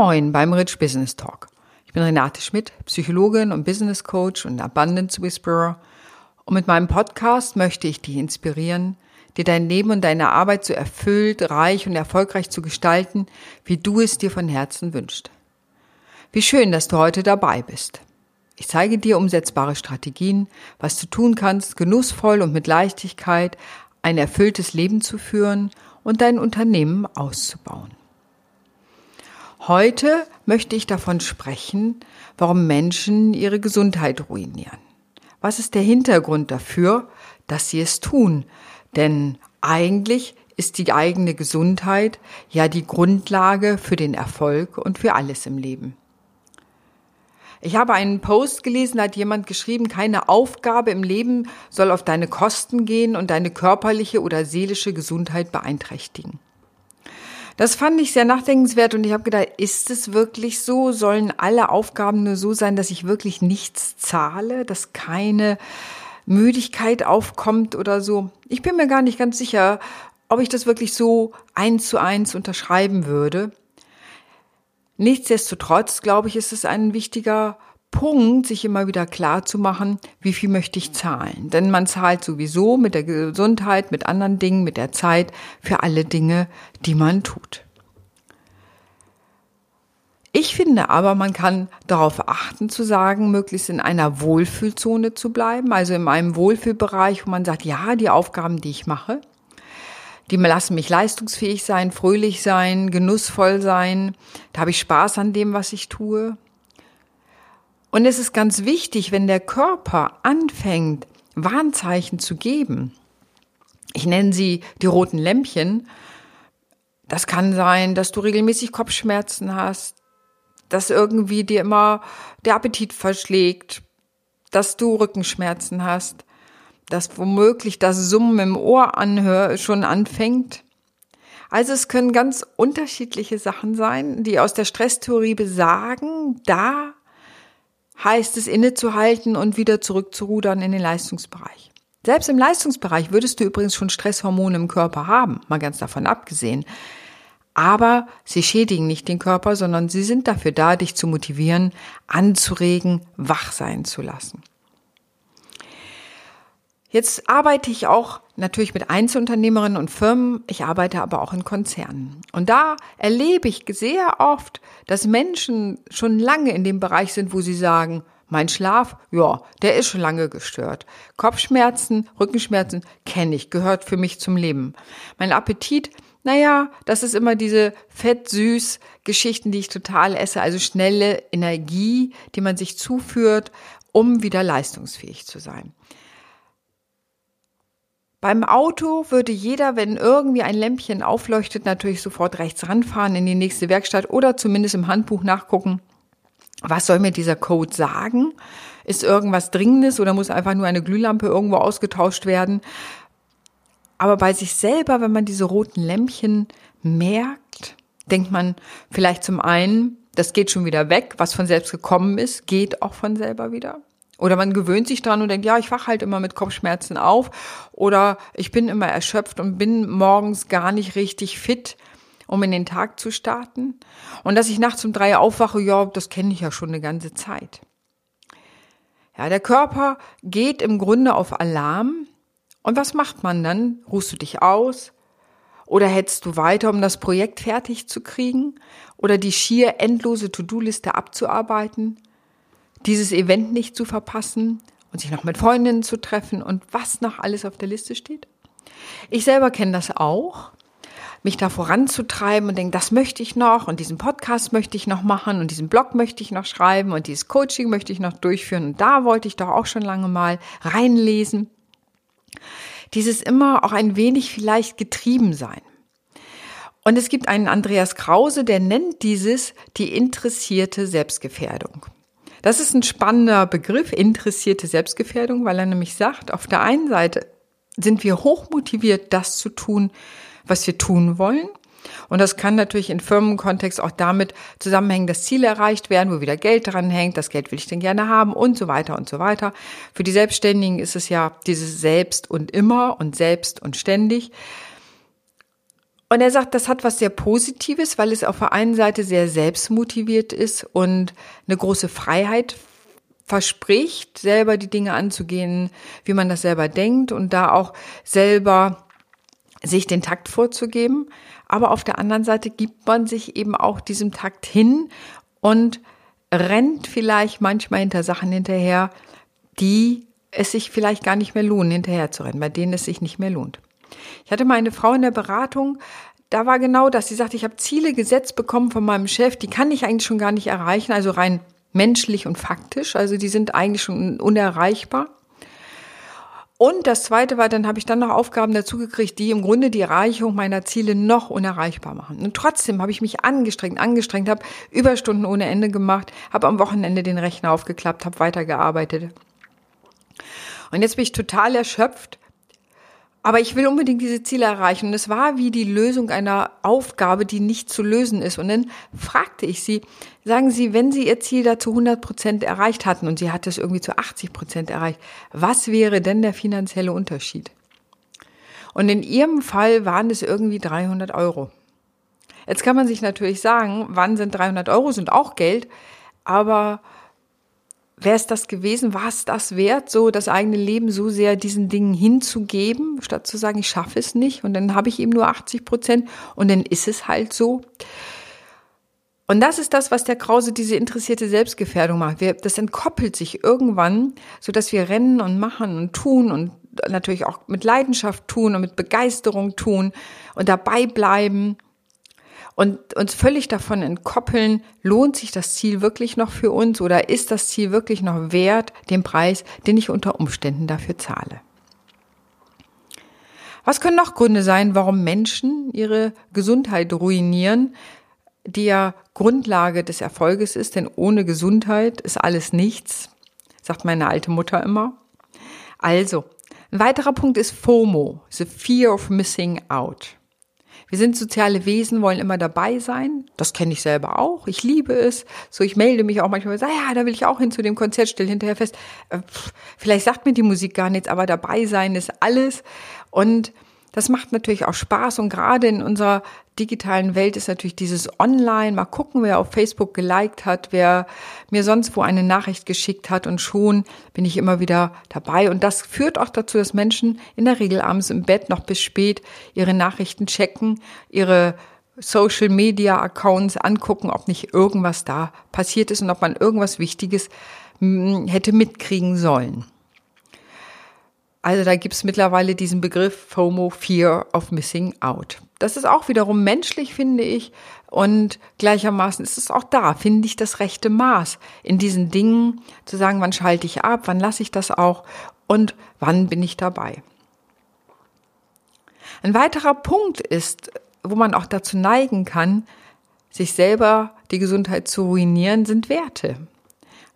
Moin beim Rich Business Talk. Ich bin Renate Schmidt, Psychologin und Business Coach und Abundance Whisperer. Und mit meinem Podcast möchte ich dich inspirieren, dir dein Leben und deine Arbeit so erfüllt, reich und erfolgreich zu gestalten, wie du es dir von Herzen wünschst. Wie schön, dass du heute dabei bist. Ich zeige dir umsetzbare Strategien, was du tun kannst, genussvoll und mit Leichtigkeit ein erfülltes Leben zu führen und dein Unternehmen auszubauen. Heute möchte ich davon sprechen, warum Menschen ihre Gesundheit ruinieren. Was ist der Hintergrund dafür, dass sie es tun? Denn eigentlich ist die eigene Gesundheit ja die Grundlage für den Erfolg und für alles im Leben. Ich habe einen Post gelesen, da hat jemand geschrieben, keine Aufgabe im Leben soll auf deine Kosten gehen und deine körperliche oder seelische Gesundheit beeinträchtigen. Das fand ich sehr nachdenkenswert und ich habe gedacht, ist es wirklich so? Sollen alle Aufgaben nur so sein, dass ich wirklich nichts zahle, dass keine Müdigkeit aufkommt oder so? Ich bin mir gar nicht ganz sicher, ob ich das wirklich so eins zu eins unterschreiben würde. Nichtsdestotrotz, glaube ich, ist es ein wichtiger Punkt, sich immer wieder klar zu machen, wie viel möchte ich zahlen. Denn man zahlt sowieso mit der Gesundheit, mit anderen Dingen, mit der Zeit für alle Dinge, die man tut. Ich finde aber, man kann darauf achten zu sagen, möglichst in einer Wohlfühlzone zu bleiben, also in einem Wohlfühlbereich, wo man sagt, ja, die Aufgaben, die ich mache, die lassen mich leistungsfähig sein, fröhlich sein, genussvoll sein, da habe ich Spaß an dem, was ich tue. Und es ist ganz wichtig, wenn der Körper anfängt, Warnzeichen zu geben. Ich nenne sie die roten Lämpchen. Das kann sein, dass du regelmäßig Kopfschmerzen hast, dass irgendwie dir immer der Appetit verschlägt, dass du Rückenschmerzen hast, dass womöglich das Summen im Ohr anhör schon anfängt. Also es können ganz unterschiedliche Sachen sein, die aus der Stresstheorie besagen, da heißt es innezuhalten und wieder zurückzurudern in den Leistungsbereich. Selbst im Leistungsbereich würdest du übrigens schon Stresshormone im Körper haben, mal ganz davon abgesehen. Aber sie schädigen nicht den Körper, sondern sie sind dafür da, dich zu motivieren, anzuregen, wach sein zu lassen. Jetzt arbeite ich auch natürlich mit Einzelunternehmerinnen und Firmen, ich arbeite aber auch in Konzernen. Und da erlebe ich sehr oft, dass Menschen schon lange in dem Bereich sind, wo sie sagen, mein Schlaf, ja, der ist schon lange gestört. Kopfschmerzen, Rückenschmerzen kenne ich, gehört für mich zum Leben. Mein Appetit, naja, das ist immer diese fett-süß Geschichten, die ich total esse, also schnelle Energie, die man sich zuführt, um wieder leistungsfähig zu sein. Beim Auto würde jeder, wenn irgendwie ein Lämpchen aufleuchtet, natürlich sofort rechts ranfahren in die nächste Werkstatt oder zumindest im Handbuch nachgucken. Was soll mir dieser Code sagen? Ist irgendwas Dringendes oder muss einfach nur eine Glühlampe irgendwo ausgetauscht werden? Aber bei sich selber, wenn man diese roten Lämpchen merkt, denkt man vielleicht zum einen, das geht schon wieder weg, was von selbst gekommen ist, geht auch von selber wieder. Oder man gewöhnt sich dran und denkt, ja, ich wach halt immer mit Kopfschmerzen auf. Oder ich bin immer erschöpft und bin morgens gar nicht richtig fit, um in den Tag zu starten. Und dass ich nachts um drei aufwache, ja, das kenne ich ja schon eine ganze Zeit. Ja, der Körper geht im Grunde auf Alarm. Und was macht man dann? Ruhst du dich aus? Oder hetzt du weiter, um das Projekt fertig zu kriegen? Oder die schier endlose To-Do-Liste abzuarbeiten? Dieses Event nicht zu verpassen und sich noch mit Freundinnen zu treffen und was noch alles auf der Liste steht. Ich selber kenne das auch, mich da voranzutreiben und denke, das möchte ich noch und diesen Podcast möchte ich noch machen und diesen Blog möchte ich noch schreiben und dieses Coaching möchte ich noch durchführen und da wollte ich doch auch schon lange mal reinlesen. Dieses immer auch ein wenig vielleicht getrieben sein. Und es gibt einen Andreas Krause, der nennt dieses die interessierte Selbstgefährdung. Das ist ein spannender Begriff, interessierte Selbstgefährdung, weil er nämlich sagt, auf der einen Seite sind wir hochmotiviert, das zu tun, was wir tun wollen. Und das kann natürlich in Firmenkontext auch damit zusammenhängen, dass Ziele erreicht werden, wo wieder Geld dran hängt, das Geld will ich denn gerne haben und so weiter und so weiter. Für die Selbstständigen ist es ja dieses Selbst und immer und selbst und ständig. Und er sagt, das hat was sehr Positives, weil es auf der einen Seite sehr selbstmotiviert ist und eine große Freiheit verspricht, selber die Dinge anzugehen, wie man das selber denkt und da auch selber sich den Takt vorzugeben. Aber auf der anderen Seite gibt man sich eben auch diesem Takt hin und rennt vielleicht manchmal hinter Sachen hinterher, die es sich vielleicht gar nicht mehr lohnen, hinterher zu rennen, bei denen es sich nicht mehr lohnt. Ich hatte mal eine Frau in der Beratung, da war genau das. Sie sagte, ich habe Ziele gesetzt bekommen von meinem Chef, die kann ich eigentlich schon gar nicht erreichen, also rein menschlich und faktisch. Also die sind eigentlich schon unerreichbar. Und das Zweite war, dann habe ich dann noch Aufgaben dazu gekriegt, die im Grunde die Erreichung meiner Ziele noch unerreichbar machen. Und trotzdem habe ich mich angestrengt, angestrengt, habe Überstunden ohne Ende gemacht, habe am Wochenende den Rechner aufgeklappt, habe weitergearbeitet. Und jetzt bin ich total erschöpft aber ich will unbedingt diese Ziele erreichen. Und es war wie die Lösung einer Aufgabe, die nicht zu lösen ist. Und dann fragte ich sie, sagen Sie, wenn Sie Ihr Ziel da zu 100 Prozent erreicht hatten und sie hat es irgendwie zu 80 Prozent erreicht, was wäre denn der finanzielle Unterschied? Und in ihrem Fall waren es irgendwie 300 Euro. Jetzt kann man sich natürlich sagen, wann sind 300 Euro, sind auch Geld, aber wäre es das gewesen, war es das wert, so das eigene Leben so sehr diesen Dingen hinzugeben, statt zu sagen, ich schaffe es nicht und dann habe ich eben nur 80 Prozent und dann ist es halt so. Und das ist das, was der Krause diese interessierte Selbstgefährdung macht. Wir, das entkoppelt sich irgendwann, so dass wir rennen und machen und tun und natürlich auch mit Leidenschaft tun und mit Begeisterung tun und dabei bleiben und uns völlig davon entkoppeln, lohnt sich das Ziel wirklich noch für uns oder ist das Ziel wirklich noch wert den Preis, den ich unter Umständen dafür zahle. Was können noch Gründe sein, warum Menschen ihre Gesundheit ruinieren, die ja Grundlage des Erfolges ist, denn ohne Gesundheit ist alles nichts, sagt meine alte Mutter immer. Also, ein weiterer Punkt ist FOMO, the fear of missing out. Wir sind soziale Wesen, wollen immer dabei sein. Das kenne ich selber auch. Ich liebe es. So, ich melde mich auch manchmal, sage, ja, da will ich auch hin zu dem Konzert, stell hinterher fest, äh, vielleicht sagt mir die Musik gar nichts, aber dabei sein ist alles. Und das macht natürlich auch Spaß und gerade in unserer digitalen Welt ist natürlich dieses Online, mal gucken, wer auf Facebook geliked hat, wer mir sonst wo eine Nachricht geschickt hat und schon bin ich immer wieder dabei. Und das führt auch dazu, dass Menschen in der Regel abends im Bett noch bis spät ihre Nachrichten checken, ihre Social Media Accounts angucken, ob nicht irgendwas da passiert ist und ob man irgendwas Wichtiges hm, hätte mitkriegen sollen. Also da gibt es mittlerweile diesen Begriff FOMO, Fear of Missing Out. Das ist auch wiederum menschlich, finde ich. Und gleichermaßen ist es auch da, finde ich, das rechte Maß in diesen Dingen, zu sagen, wann schalte ich ab, wann lasse ich das auch und wann bin ich dabei. Ein weiterer Punkt ist, wo man auch dazu neigen kann, sich selber die Gesundheit zu ruinieren, sind Werte.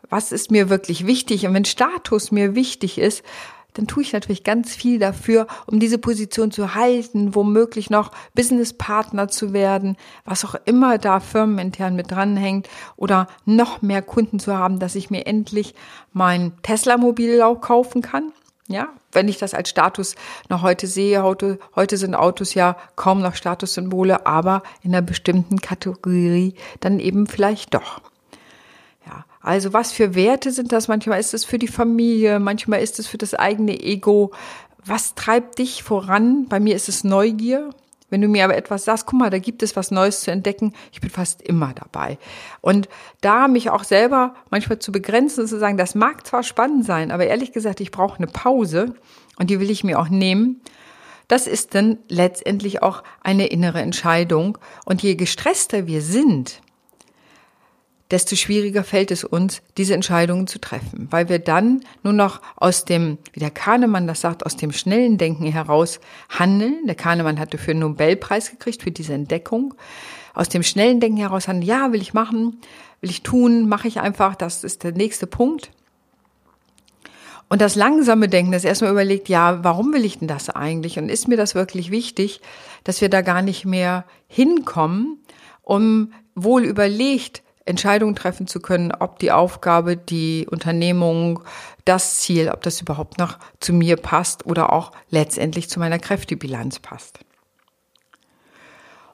Was ist mir wirklich wichtig? Und wenn Status mir wichtig ist, dann tue ich natürlich ganz viel dafür, um diese Position zu halten, womöglich noch Businesspartner zu werden, was auch immer da firmenintern mit dranhängt oder noch mehr Kunden zu haben, dass ich mir endlich mein Tesla-Mobil kaufen kann. Ja, wenn ich das als Status noch heute sehe, heute, heute sind Autos ja kaum noch Statussymbole, aber in einer bestimmten Kategorie dann eben vielleicht doch. Also was für Werte sind das? Manchmal ist es für die Familie, manchmal ist es für das eigene Ego. Was treibt dich voran? Bei mir ist es Neugier. Wenn du mir aber etwas sagst, guck mal, da gibt es was Neues zu entdecken, ich bin fast immer dabei. Und da mich auch selber manchmal zu begrenzen und zu sagen, das mag zwar spannend sein, aber ehrlich gesagt, ich brauche eine Pause und die will ich mir auch nehmen. Das ist dann letztendlich auch eine innere Entscheidung. Und je gestresster wir sind, desto schwieriger fällt es uns, diese Entscheidungen zu treffen, weil wir dann nur noch aus dem, wie der Kahnemann das sagt, aus dem schnellen Denken heraus handeln. Der Kahnemann hatte für einen Nobelpreis gekriegt für diese Entdeckung. Aus dem schnellen Denken heraus handeln, ja, will ich machen, will ich tun, mache ich einfach, das ist der nächste Punkt. Und das langsame Denken, das erstmal überlegt, ja, warum will ich denn das eigentlich? Und ist mir das wirklich wichtig, dass wir da gar nicht mehr hinkommen, um wohl überlegt Entscheidungen treffen zu können, ob die Aufgabe, die Unternehmung, das Ziel, ob das überhaupt noch zu mir passt oder auch letztendlich zu meiner Kräftebilanz passt.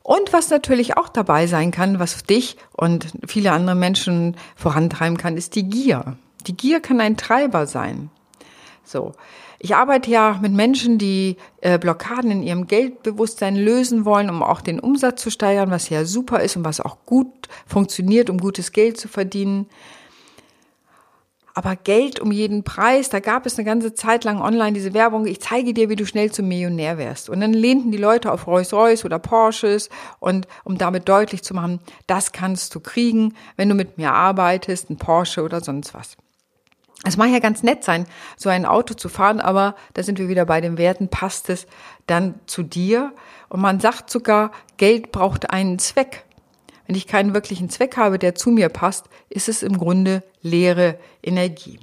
Und was natürlich auch dabei sein kann, was dich und viele andere Menschen vorantreiben kann, ist die Gier. Die Gier kann ein Treiber sein. So. Ich arbeite ja mit Menschen, die äh, Blockaden in ihrem Geldbewusstsein lösen wollen, um auch den Umsatz zu steigern, was ja super ist und was auch gut funktioniert, um gutes Geld zu verdienen. Aber Geld um jeden Preis, da gab es eine ganze Zeit lang online diese Werbung, ich zeige dir, wie du schnell zum Millionär wärst. Und dann lehnten die Leute auf Rolls-Royce oder Porsches und um damit deutlich zu machen, das kannst du kriegen, wenn du mit mir arbeitest, ein Porsche oder sonst was. Es mag ja ganz nett sein, so ein Auto zu fahren, aber da sind wir wieder bei den Werten, passt es dann zu dir? Und man sagt sogar, Geld braucht einen Zweck. Wenn ich keinen wirklichen Zweck habe, der zu mir passt, ist es im Grunde leere Energie.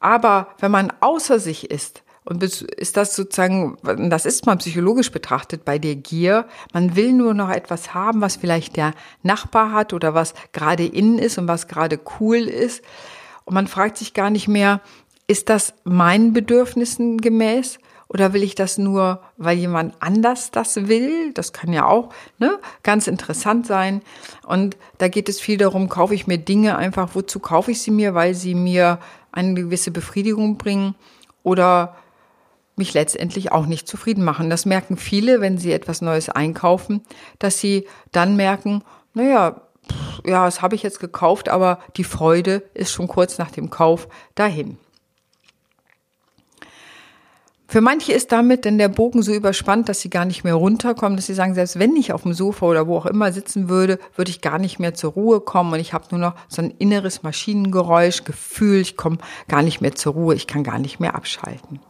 Aber wenn man außer sich ist, und ist das sozusagen, das ist mal psychologisch betrachtet bei der Gier, man will nur noch etwas haben, was vielleicht der Nachbar hat oder was gerade innen ist und was gerade cool ist. Und man fragt sich gar nicht mehr, ist das meinen Bedürfnissen gemäß? Oder will ich das nur, weil jemand anders das will? Das kann ja auch ne, ganz interessant sein. Und da geht es viel darum, kaufe ich mir Dinge einfach, wozu kaufe ich sie mir, weil sie mir eine gewisse Befriedigung bringen? Oder mich letztendlich auch nicht zufrieden machen. Das merken viele, wenn sie etwas Neues einkaufen, dass sie dann merken, naja, ja, das habe ich jetzt gekauft, aber die Freude ist schon kurz nach dem Kauf dahin. Für manche ist damit denn der Bogen so überspannt, dass sie gar nicht mehr runterkommen, dass sie sagen, selbst wenn ich auf dem Sofa oder wo auch immer sitzen würde, würde ich gar nicht mehr zur Ruhe kommen und ich habe nur noch so ein inneres Maschinengeräusch, Gefühl, ich komme gar nicht mehr zur Ruhe, ich kann gar nicht mehr abschalten.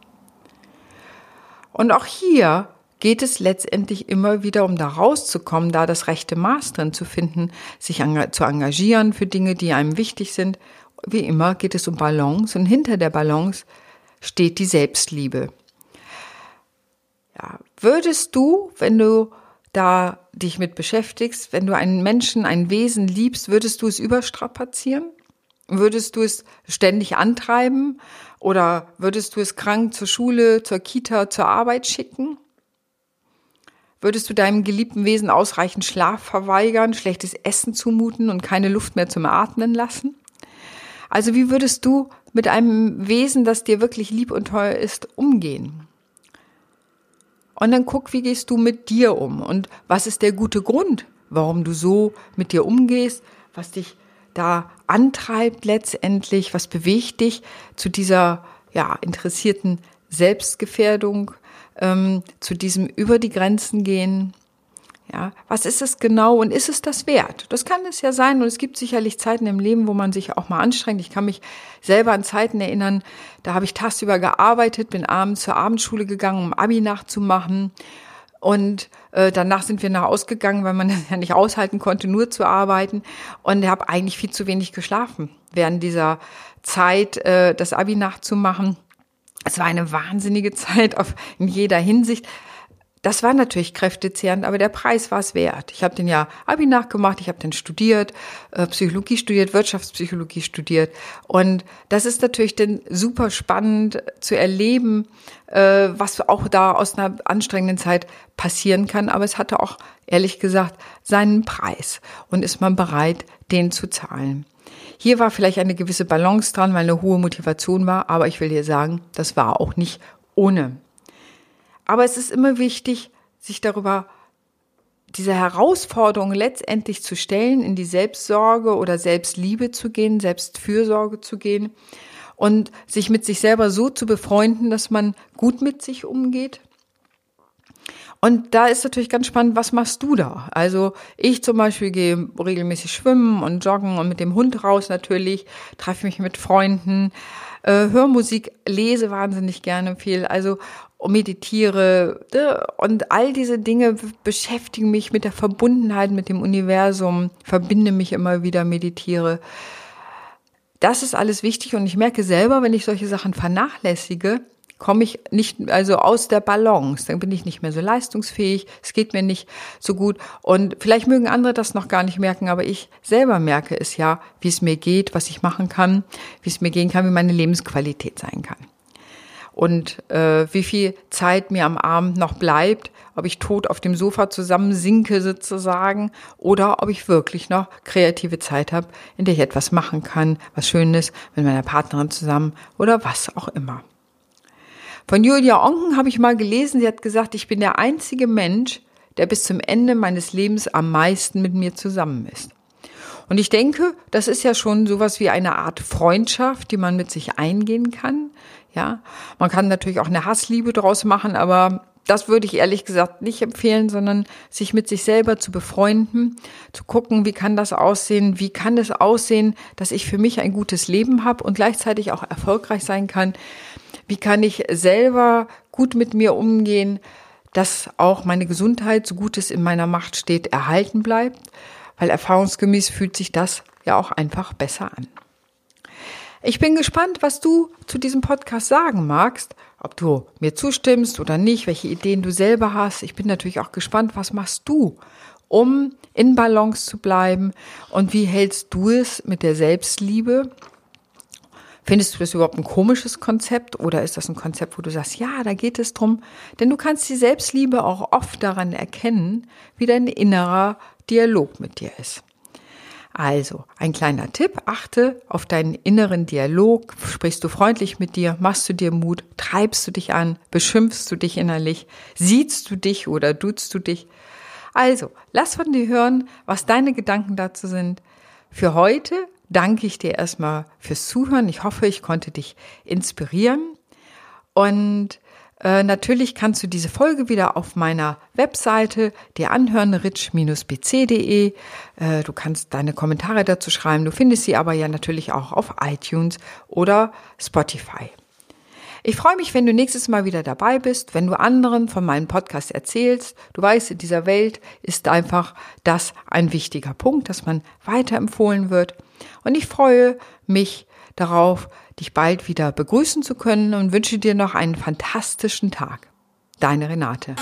Und auch hier geht es letztendlich immer wieder um da rauszukommen, da das rechte Maß drin zu finden, sich zu engagieren für Dinge, die einem wichtig sind. Wie immer geht es um Balance und hinter der Balance steht die Selbstliebe. Ja, würdest du, wenn du da dich mit beschäftigst, wenn du einen Menschen, ein Wesen liebst, würdest du es überstrapazieren? Würdest du es ständig antreiben oder würdest du es krank zur Schule, zur Kita, zur Arbeit schicken? Würdest du deinem geliebten Wesen ausreichend Schlaf verweigern, schlechtes Essen zumuten und keine Luft mehr zum Atmen lassen? Also wie würdest du mit einem Wesen, das dir wirklich lieb und teuer ist, umgehen? Und dann guck, wie gehst du mit dir um und was ist der gute Grund, warum du so mit dir umgehst, was dich da antreibt letztendlich, was bewegt dich zu dieser ja, interessierten Selbstgefährdung, ähm, zu diesem über die Grenzen gehen. Ja, was ist es genau und ist es das wert? Das kann es ja sein und es gibt sicherlich Zeiten im Leben, wo man sich auch mal anstrengt. Ich kann mich selber an Zeiten erinnern, da habe ich tagsüber gearbeitet, bin abends zur Abendschule gegangen, um Abi nachzumachen und danach sind wir nach ausgegangen, weil man ja nicht aushalten konnte, nur zu arbeiten. Und ich habe eigentlich viel zu wenig geschlafen während dieser Zeit, äh, das Abi nachzumachen. Es war eine wahnsinnige Zeit auf, in jeder Hinsicht. Das war natürlich kräftezehrend, aber der Preis war es wert. Ich habe den ja Abi nachgemacht, ich habe den studiert, äh, Psychologie studiert, Wirtschaftspsychologie studiert. Und das ist natürlich dann super spannend zu erleben, äh, was auch da aus einer anstrengenden Zeit passieren kann. Aber es hatte auch, ehrlich gesagt, seinen Preis. Und ist man bereit, den zu zahlen. Hier war vielleicht eine gewisse Balance dran, weil eine hohe Motivation war. Aber ich will dir sagen, das war auch nicht ohne. Aber es ist immer wichtig, sich darüber diese Herausforderung letztendlich zu stellen, in die Selbstsorge oder Selbstliebe zu gehen, Selbstfürsorge zu gehen und sich mit sich selber so zu befreunden, dass man gut mit sich umgeht. Und da ist natürlich ganz spannend, was machst du da? Also ich zum Beispiel gehe regelmäßig schwimmen und joggen und mit dem Hund raus natürlich, treffe mich mit Freunden, äh, höre Musik, lese wahnsinnig gerne viel. Also meditiere ne? und all diese Dinge beschäftigen mich mit der Verbundenheit mit dem Universum, verbinde mich immer wieder, meditiere. Das ist alles wichtig und ich merke selber, wenn ich solche Sachen vernachlässige, komme ich nicht, also aus der Balance, dann bin ich nicht mehr so leistungsfähig, es geht mir nicht so gut und vielleicht mögen andere das noch gar nicht merken, aber ich selber merke es ja, wie es mir geht, was ich machen kann, wie es mir gehen kann, wie meine Lebensqualität sein kann. und äh, wie viel Zeit mir am Abend noch bleibt, ob ich tot auf dem Sofa zusammensinke sozusagen oder ob ich wirklich noch kreative Zeit habe, in der ich etwas machen kann, was Schönes mit meiner Partnerin zusammen oder was auch immer. Von Julia Onken habe ich mal gelesen, sie hat gesagt, ich bin der einzige Mensch, der bis zum Ende meines Lebens am meisten mit mir zusammen ist. Und ich denke, das ist ja schon sowas wie eine Art Freundschaft, die man mit sich eingehen kann. Ja, man kann natürlich auch eine Hassliebe draus machen, aber das würde ich ehrlich gesagt nicht empfehlen, sondern sich mit sich selber zu befreunden, zu gucken, wie kann das aussehen, wie kann es aussehen, dass ich für mich ein gutes Leben habe und gleichzeitig auch erfolgreich sein kann. Wie kann ich selber gut mit mir umgehen, dass auch meine Gesundheit, so gut es in meiner Macht steht, erhalten bleibt weil erfahrungsgemäß fühlt sich das ja auch einfach besser an. Ich bin gespannt, was du zu diesem Podcast sagen magst, ob du mir zustimmst oder nicht, welche Ideen du selber hast. Ich bin natürlich auch gespannt, was machst du, um in Balance zu bleiben und wie hältst du es mit der Selbstliebe? Findest du das überhaupt ein komisches Konzept oder ist das ein Konzept, wo du sagst, ja, da geht es drum? Denn du kannst die Selbstliebe auch oft daran erkennen, wie dein innerer Dialog mit dir ist. Also, ein kleiner Tipp, achte auf deinen inneren Dialog. Sprichst du freundlich mit dir? Machst du dir Mut? Treibst du dich an? Beschimpfst du dich innerlich? Siehst du dich oder duzt du dich? Also, lass von dir hören, was deine Gedanken dazu sind. Für heute danke ich dir erstmal fürs Zuhören. Ich hoffe, ich konnte dich inspirieren und äh, natürlich kannst du diese Folge wieder auf meiner Webseite dir anhören, rich-bc.de. Äh, du kannst deine Kommentare dazu schreiben. Du findest sie aber ja natürlich auch auf iTunes oder Spotify. Ich freue mich, wenn du nächstes Mal wieder dabei bist, wenn du anderen von meinem Podcast erzählst. Du weißt, in dieser Welt ist einfach das ein wichtiger Punkt, dass man weiterempfohlen wird. Und ich freue mich darauf, dich bald wieder begrüßen zu können und wünsche dir noch einen fantastischen Tag. Deine Renate.